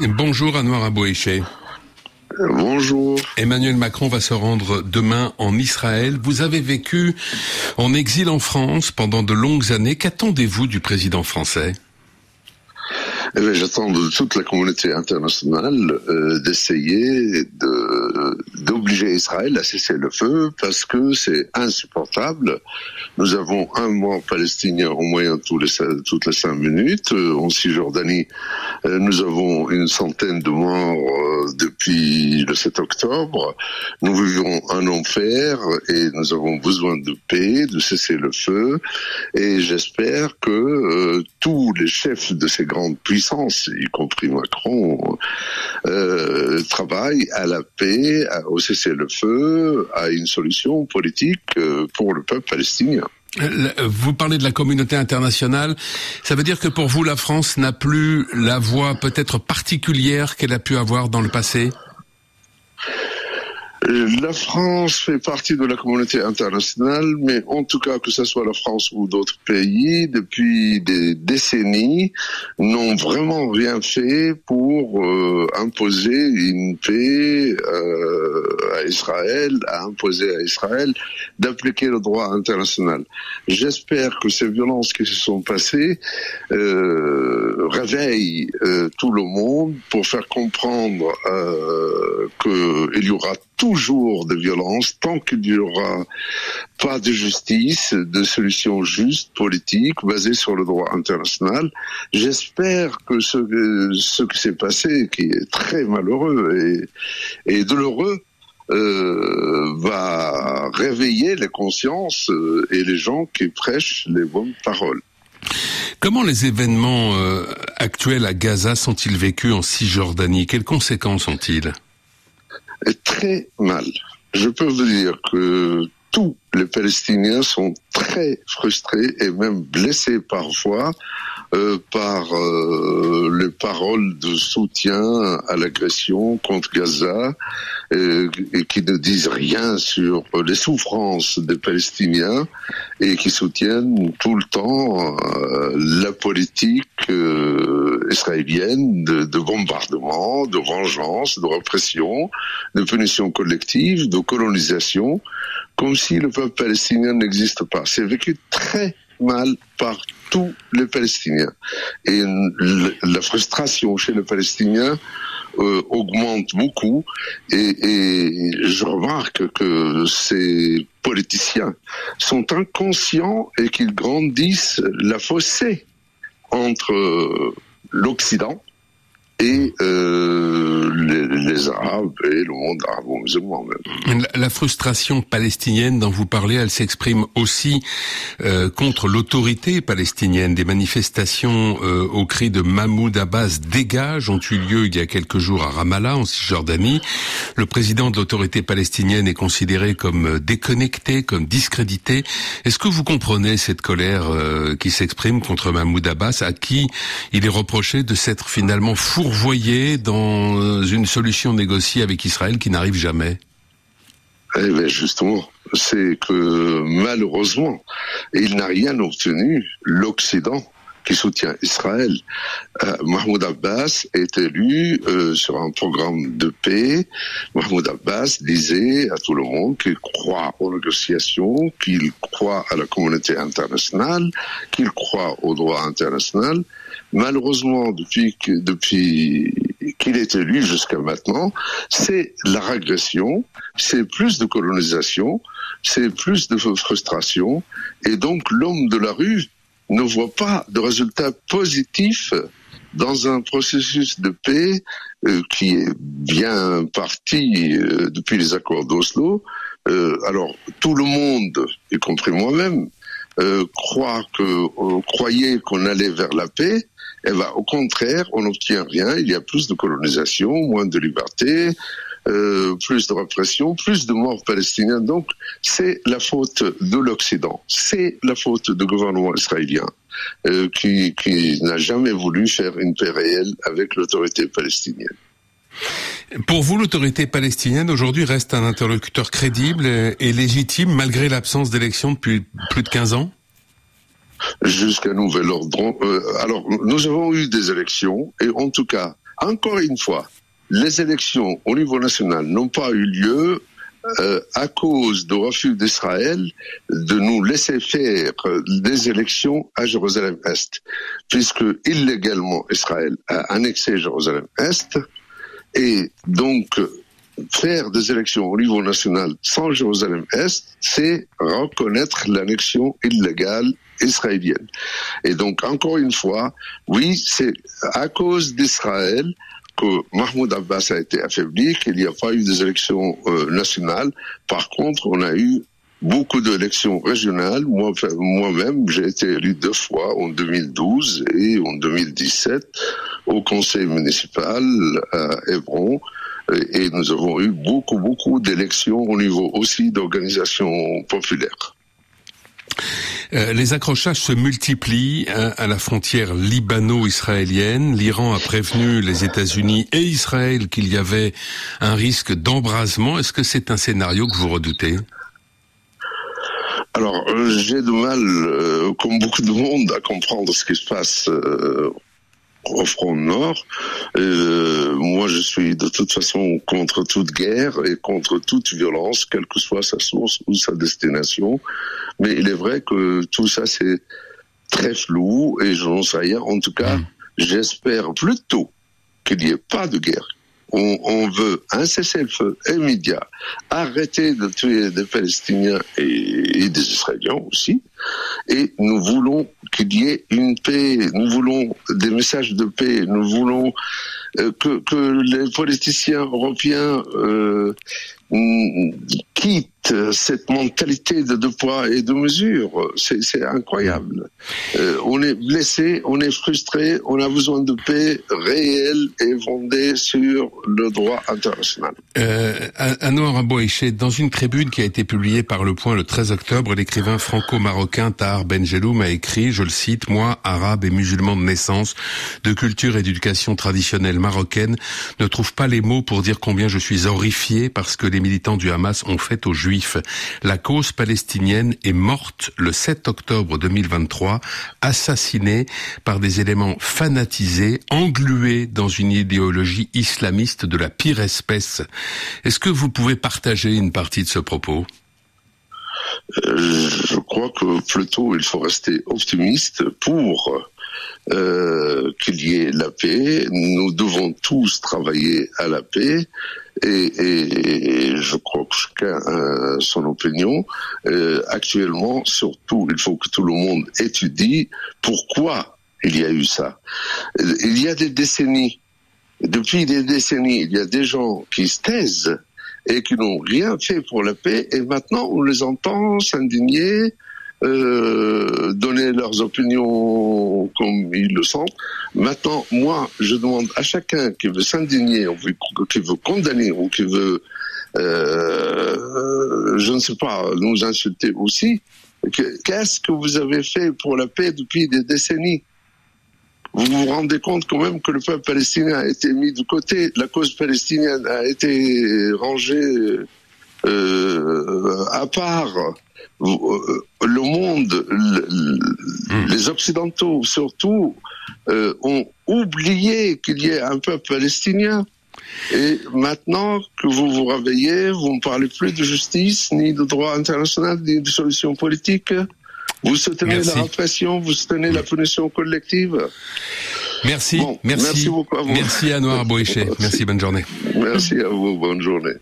Bonjour Anouar Abouéché. Bonjour. Emmanuel Macron va se rendre demain en Israël. Vous avez vécu en exil en France pendant de longues années. Qu'attendez-vous du président français? Eh j'attends de toute la communauté internationale euh, d'essayer de, d'obliger Israël à cesser le feu parce que c'est insupportable. Nous avons un mort palestinien en moyenne tous les, toutes les cinq minutes. Euh, en Cisjordanie, nous avons une centaine de morts depuis le 7 octobre. Nous vivons un enfer et nous avons besoin de paix, de cesser le feu. Et j'espère que tous les chefs de ces grandes puissances y compris Macron, euh, travaille à la paix, au cessez-le-feu, à une solution politique euh, pour le peuple palestinien. Vous parlez de la communauté internationale. Ça veut dire que pour vous, la France n'a plus la voix peut-être particulière qu'elle a pu avoir dans le passé? La France fait partie de la communauté internationale, mais en tout cas que ce soit la France ou d'autres pays, depuis des décennies, n'ont vraiment rien fait pour euh, imposer une paix euh, à Israël, à imposer à Israël d'appliquer le droit international. J'espère que ces violences qui se sont passées euh, réveillent euh, tout le monde pour faire comprendre euh, qu'il y aura toujours de violence tant qu'il n'y aura pas de justice, de solution juste politique basée sur le droit international. J'espère que ce, ce qui s'est passé, qui est très malheureux et, et douloureux, euh, va réveiller les consciences euh, et les gens qui prêchent les bonnes paroles. Comment les événements euh, actuels à Gaza sont-ils vécus en Cisjordanie? Quelles conséquences ont-ils? Très mal. Je peux vous dire que tous les Palestiniens sont très frustrés et même blessés parfois euh, par euh, les paroles de soutien à l'agression contre Gaza euh, et qui ne disent rien sur les souffrances des Palestiniens et qui soutiennent tout le temps la politique israélienne de, de, bombardement, de vengeance, de répression, de punition collective, de colonisation, comme si le peuple palestinien n'existe pas. C'est vécu très mal par tous les Palestiniens. Et la frustration chez les Palestiniens euh, augmente beaucoup et, je remarque que ces politiciens sont inconscients et qu'ils grandissent la fossée entre l'Occident euh, les, Arabes et le monde arabo-musulman. La, frustration palestinienne dont vous parlez, elle s'exprime aussi euh, contre l'autorité palestinienne. Des manifestations euh, au cri de Mahmoud Abbas dégage ont eu lieu il y a quelques jours à Ramallah, en Cisjordanie. Le président de l'autorité palestinienne est considéré comme déconnecté, comme discrédité. Est-ce que vous comprenez cette colère qui s'exprime contre Mahmoud Abbas, à qui il est reproché de s'être finalement fourvoyé voyez dans une solution négociée avec Israël qui n'arrive jamais eh bien justement, c'est que malheureusement, il n'a rien obtenu, l'Occident qui soutient Israël. Euh, Mahmoud Abbas est élu euh, sur un programme de paix. Mahmoud Abbas disait à tout le monde qu'il croit aux négociations, qu'il croit à la communauté internationale, qu'il croit au droit international. Malheureusement, depuis qu'il est élu jusqu'à maintenant, c'est la régression, c'est plus de colonisation, c'est plus de frustration, et donc l'homme de la rue ne voit pas de résultats positifs dans un processus de paix euh, qui est bien parti euh, depuis les accords d'Oslo. Euh, alors tout le monde, y compris moi-même, croit que croyait qu'on allait vers la paix, eh ben, au contraire, on n'obtient rien. Il y a plus de colonisation, moins de liberté, euh, plus de répression, plus de morts palestiniens. Donc, c'est la faute de l'Occident. C'est la faute du gouvernement israélien euh, qui, qui n'a jamais voulu faire une paix réelle avec l'autorité palestinienne. Pour vous, l'autorité palestinienne aujourd'hui reste un interlocuteur crédible et légitime malgré l'absence d'élections depuis plus de 15 ans? Jusqu'à nouvel ordre. Euh, alors, nous avons eu des élections et en tout cas, encore une fois, les élections au niveau national n'ont pas eu lieu euh, à cause du refus d'Israël de nous laisser faire des élections à Jérusalem-Est, puisque illégalement Israël a annexé Jérusalem-Est, et donc faire des élections au niveau national sans Jérusalem-Est, c'est reconnaître l'annexion illégale israélienne. Et donc, encore une fois, oui, c'est à cause d'Israël que Mahmoud Abbas a été affaibli, qu'il n'y a pas eu des élections euh, nationales. Par contre, on a eu beaucoup d'élections régionales. Moi, moi-même, j'ai été élu deux fois en 2012 et en 2017 au conseil municipal à Hébron. Et nous avons eu beaucoup, beaucoup d'élections au niveau aussi d'organisations populaires. Euh, les accrochages se multiplient hein, à la frontière libano-israélienne. L'Iran a prévenu les États-Unis et Israël qu'il y avait un risque d'embrasement. Est-ce que c'est un scénario que vous redoutez? Alors, euh, j'ai du mal, euh, comme beaucoup de monde, à comprendre ce qui se passe au front nord. Euh, moi, je suis de toute façon contre toute guerre et contre toute violence, quelle que soit sa source ou sa destination. Mais il est vrai que tout ça, c'est très flou et je n'en sais rien. En tout cas, j'espère plutôt qu'il n'y ait pas de guerre, on, veut un cessez-le-feu immédiat, arrêter de tuer des Palestiniens et, des Israéliens aussi, et nous voulons qu'il y ait une paix, nous voulons des messages de paix, nous voulons euh, que, les politiciens européens euh, quittent cette mentalité de poids et deux mesures. C'est incroyable. Euh, on est blessé, on est frustré, on a besoin de paix réelle et fondée sur le droit international. Euh, Anouar Abouéché, dans une tribune qui a été publiée par Le Point le 13 octobre, l'écrivain franco-marocain Tahar Benjeloum a écrit, je le cite, Moi, arabe et musulman de naissance, de culture et d'éducation traditionnelle marocaine, ne trouve pas les mots pour dire combien je suis horrifié parce que les militants du Hamas ont fait aux Juifs la cause palestinienne est morte le 7 octobre 2023, assassinée par des éléments fanatisés, englués dans une idéologie islamiste de la pire espèce. Est-ce que vous pouvez partager une partie de ce propos? Euh, je crois que plutôt il faut rester optimiste pour euh, qu'il y ait la paix. Nous devons tous travailler à la paix. Et, je crois que chacun a son opinion. Euh, actuellement, surtout, il faut que tout le monde étudie pourquoi il y a eu ça. Il y a des décennies, depuis des décennies, il y a des gens qui se taisent et qui n'ont rien fait pour la paix, et maintenant on les entend s'indigner, euh, donner leurs opinions comme ils le sentent. Maintenant, moi, je demande à chacun qui veut s'indigner, qui veut condamner, ou qui veut, euh, je ne sais pas, nous insulter aussi, qu'est-ce que vous avez fait pour la paix depuis des décennies? Vous vous rendez compte quand même que le peuple palestinien a été mis de côté, la cause palestinienne a été rangée euh, à part. Euh, le monde, hmm. les Occidentaux surtout, euh, ont oublié qu'il y ait un peuple palestinien. Et maintenant que vous vous réveillez, vous ne parlez plus de justice, ni de droit international, ni de solution politique. Vous soutenez la répression, vous soutenez la punition collective. Merci, merci, merci beaucoup à vous. Merci à Noir Merci, bonne journée. Merci à vous, bonne journée.